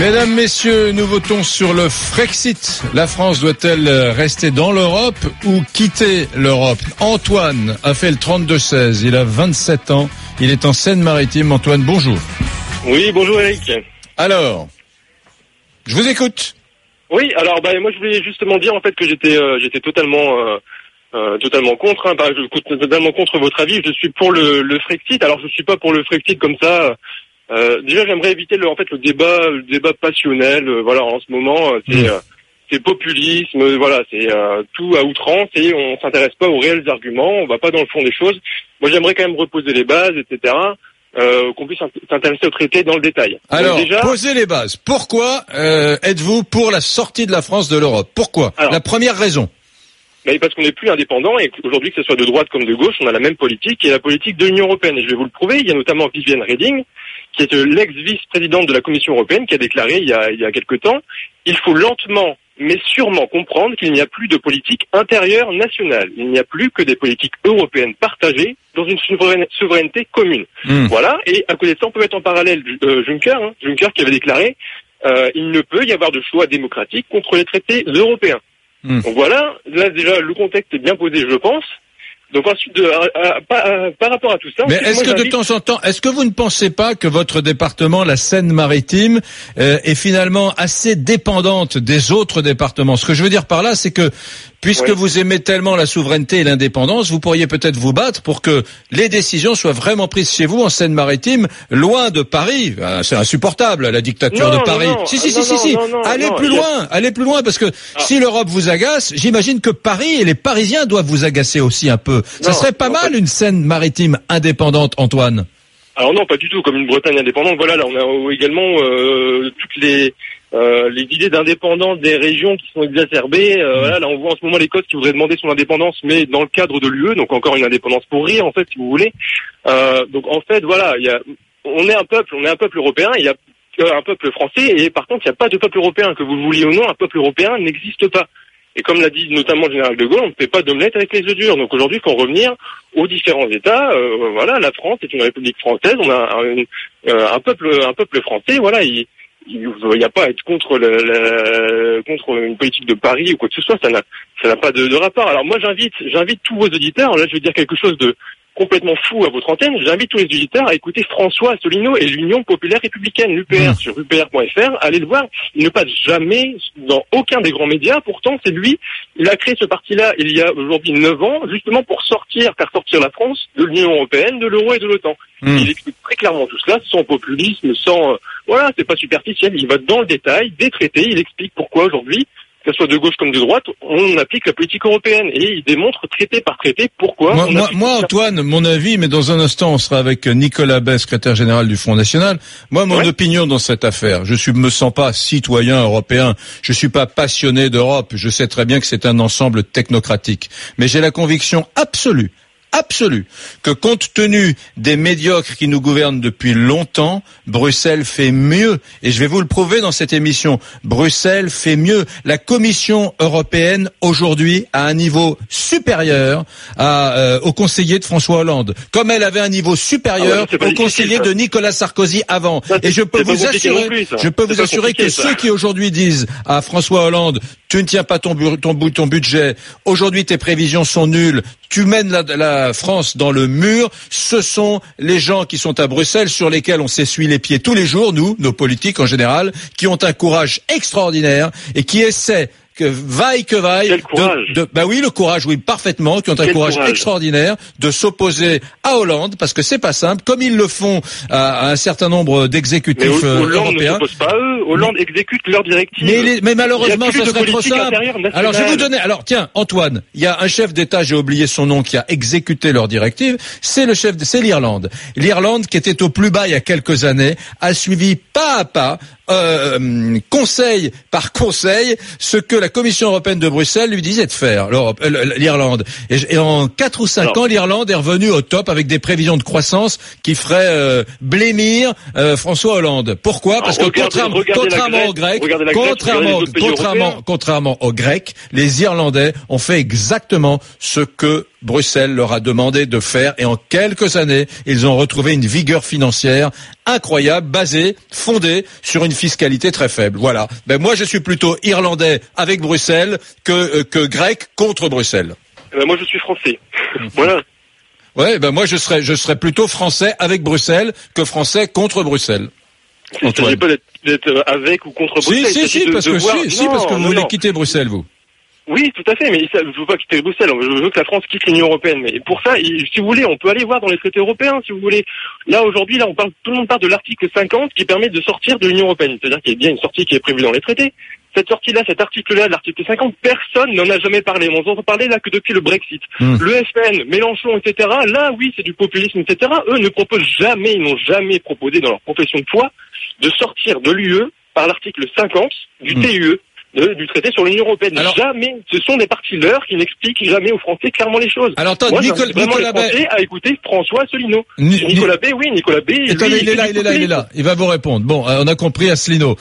Mesdames, Messieurs, nous votons sur le Frexit. La France doit-elle rester dans l'Europe ou quitter l'Europe? Antoine a fait le 32-16. Il a 27 ans. Il est en Seine-Maritime. Antoine, bonjour. Oui, bonjour Eric. Alors, je vous écoute. Oui, alors bah, moi je voulais justement dire en fait que j'étais euh, j'étais totalement euh, euh, totalement contre, hein, bah, je, totalement contre votre avis. Je suis pour le, le Frexit. Alors je suis pas pour le Frexit comme ça. Euh, déjà, j'aimerais éviter le, en fait le débat, le débat passionnel. euh, voilà, en ce moment, euh, c'est Mm. euh, c'est populisme. Voilà, c'est euh, tout à outrance et on s'intéresse pas aux réels arguments. On va pas dans le fond des choses. Moi, j'aimerais quand même reposer les bases, etc. Euh, qu'on puisse s'intéresser au traité dans le détail. Donc, Alors, déjà, posez les bases. Pourquoi euh, êtes-vous pour la sortie de la France de l'Europe? Pourquoi? Alors. La première raison. Mais parce qu'on n'est plus indépendant et aujourd'hui, que ce soit de droite comme de gauche, on a la même politique qui est la politique de l'Union européenne. Et je vais vous le prouver, il y a notamment Viviane Reding, qui est euh, l'ex-vice-présidente de la Commission européenne, qui a déclaré il y a, il y a quelque temps, il faut lentement mais sûrement comprendre qu'il n'y a plus de politique intérieure nationale. Il n'y a plus que des politiques européennes partagées dans une souveraine- souveraineté commune. Hmm. Voilà, et à côté de ça, on peut mettre en parallèle euh, Juncker, hein, Juncker qui avait déclaré euh, il ne peut y avoir de choix démocratique contre les traités européens. Donc voilà, là déjà le contexte est bien posé, je pense. Donc ensuite, de, à- à- par, à- par rapport à tout ça, Mais est-ce que de temps en temps, est-ce que vous ne pensez pas que votre département, la Seine-Maritime, euh, est finalement assez dépendante des autres départements? Ce que je veux dire par là, c'est que puisque vous aimez tellement la souveraineté et l'indépendance, vous pourriez peut-être vous battre pour que les décisions soient vraiment prises chez vous en Seine-Maritime, loin de Paris. Ah, C'est insupportable la dictature Non, de Paris. non. si si Non, si si allez plus loin, allez plus loin parce que Ah. si l'Europe vous agace, j'imagine que Paris et les Parisiens doivent vous agacer aussi un peu. Ça serait pas mal une Seine-Maritime indépendante, Antoine? Alors non, pas du tout, comme une Bretagne indépendante. Voilà, là on a également euh, toutes les euh, les idées d'indépendance des régions qui sont exacerbées. Mmh. Euh, voilà, là on voit en ce moment l'Écosse qui voudrait demander son indépendance, mais dans le cadre de l'UE, donc encore une indépendance pour rire en fait, si vous voulez. Euh, donc en fait, voilà, il y a, on est un peuple, on est un peuple européen. Il y a euh, un peuple français et par contre il n'y a pas de peuple européen que vous le vouliez ou non, un peuple européen n'existe pas. Et comme l'a dit notamment le général de Gaulle, on ne fait pas d'omelette avec les œufs durs. Donc aujourd'hui, il faut revenir aux différents États. Euh, voilà, la France est une république française. On a un, euh, un peuple, un peuple français. Voilà, il il n'y a pas à être contre le, contre une politique de Paris ou quoi que ce soit. Ça n'a ça n'a pas de, de rapport. Alors moi, j'invite j'invite tous vos auditeurs. Là, je vais dire quelque chose de complètement fou à votre antenne. J'invite tous les auditeurs à écouter François Asselineau et l'Union populaire républicaine, l'UPR, Mmh. sur upr.fr. Allez le voir. Il ne passe jamais dans aucun des grands médias. Pourtant, c'est lui. Il a créé ce parti-là il y a aujourd'hui 9 ans, justement pour sortir, faire sortir la France de l'Union européenne, de l'euro et de l'OTAN. Hmm. Il explique très clairement tout cela, sans populisme, sans... euh, voilà, c'est pas superficiel. Il va dans le détail, des traités. Il explique pourquoi aujourd'hui, que ce soit de gauche comme de droite, on applique la politique européenne. Et il démontre traité par traité pourquoi... Moi, on moi, applique moi, ça. Antoine, mon avis, mais dans un instant, on sera avec Nicolas Bay, secrétaire général du Front National. Moi, mon Ouais. opinion dans cette affaire, je suis, me sens pas citoyen européen. Je suis pas passionné d'Europe. Je sais très bien que c'est un ensemble technocratique. Mais j'ai la conviction absolue absolue que compte tenu des médiocres qui nous gouvernent depuis longtemps, Bruxelles fait mieux. Et je vais vous le prouver dans cette émission. Bruxelles fait mieux. La Commission européenne aujourd'hui a un niveau supérieur à, euh, au conseiller de François Hollande, comme elle avait un niveau Ah ouais, supérieur pas au conseiller ça. de Nicolas Sarkozy avant. Ça, Et je peux vous assurer, plus, je peux vous assurer que ça. ceux qui aujourd'hui disent à François Hollande, tu ne tiens pas ton, bu- ton, bu- ton budget, aujourd'hui tes prévisions sont nulles, tu mènes la France dans le mur, ce sont les gens qui sont à Bruxelles sur lesquels on s'essuie les pieds tous les jours, nous, nos politiques en général, qui ont un courage extraordinaire et qui essaient que vaille que vaille, Quel courage. de, de- bah oui, le courage, oui, parfaitement, qui ont un courage, courage. extraordinaire de s'opposer à Hollande, parce que c'est pas simple, comme ils le font à, à un certain nombre d'exécutifs euh, Hollande ne européens. s'oppose pas à eux. Hollande exécute leurs directives. Mais, malheureusement, ça serait trop simple. Alors, je vais vous donner. Alors, tiens, Antoine, il y a un chef d'État, j'ai oublié son nom, qui a exécuté leur directive. C'est le chef, de- c'est l'Irlande. L'Irlande, qui était au plus bas il y a quelques années, a suivi pas à pas euh, conseil par conseil ce que la Commission européenne de Bruxelles lui disait de faire, euh, l'Irlande. Et, en quatre ou cinq ans, l'Irlande est revenue au top avec des prévisions de croissance qui feraient euh, blémir François Hollande. Pourquoi? Parce que contrairement, contrairement aux Grecs, contrairement, contrairement, contrairement aux Grecs, les Irlandais ont fait exactement ce que Bruxelles leur a demandé de faire et en quelques années, ils ont retrouvé une vigueur financière incroyable, basée, fondée sur une fiscalité très faible. Voilà. Ben moi, je suis plutôt irlandais avec Bruxelles que, euh, que grec contre Bruxelles. Eh ben moi, je suis français. voilà. Ouais, ben moi, je serais, je serais plutôt français avec Bruxelles que français contre Bruxelles. Il ne s'agit pas d'être avec ou contre Bruxelles. Si, si, si, parce que, si, parce que vous voulez quitter Bruxelles, vous. Oui, tout à fait, mais je ne veux pas quitter Bruxelles, je veux que la France quitte l'Union européenne. Mais pour ça, si vous voulez, on peut aller voir dans les traités européens, si vous voulez. Là, aujourd'hui, là, on parle, tout le monde parle de l'article 50 qui permet de sortir de l'Union européenne. C'est-à-dire qu'il y a bien une sortie qui est prévue dans les traités. Cette sortie-là, cet article-là, l'article 50, personne n'en a jamais parlé. On entend parler là que depuis le Brexit. Hmm. Le FN, Mélenchon, etc. Là, oui, c'est du populisme, etc. Eux ne proposent jamais, ils n'ont jamais proposé dans leur profession de foi de sortir de l'UE par l'article 50 du hmm. TUE du traité sur l'Union européenne. Alors, jamais, ce sont des partis leurs qui n'expliquent jamais aux Français clairement les choses. Alors, attends, Moi, Nicole, Nicolas Bay a écouté François Asselineau. Nicolas Bay, oui, Nicolas Bay. il est là, il est là, il est là. Il va vous répondre. Bon, euh, on a compris Asselineau.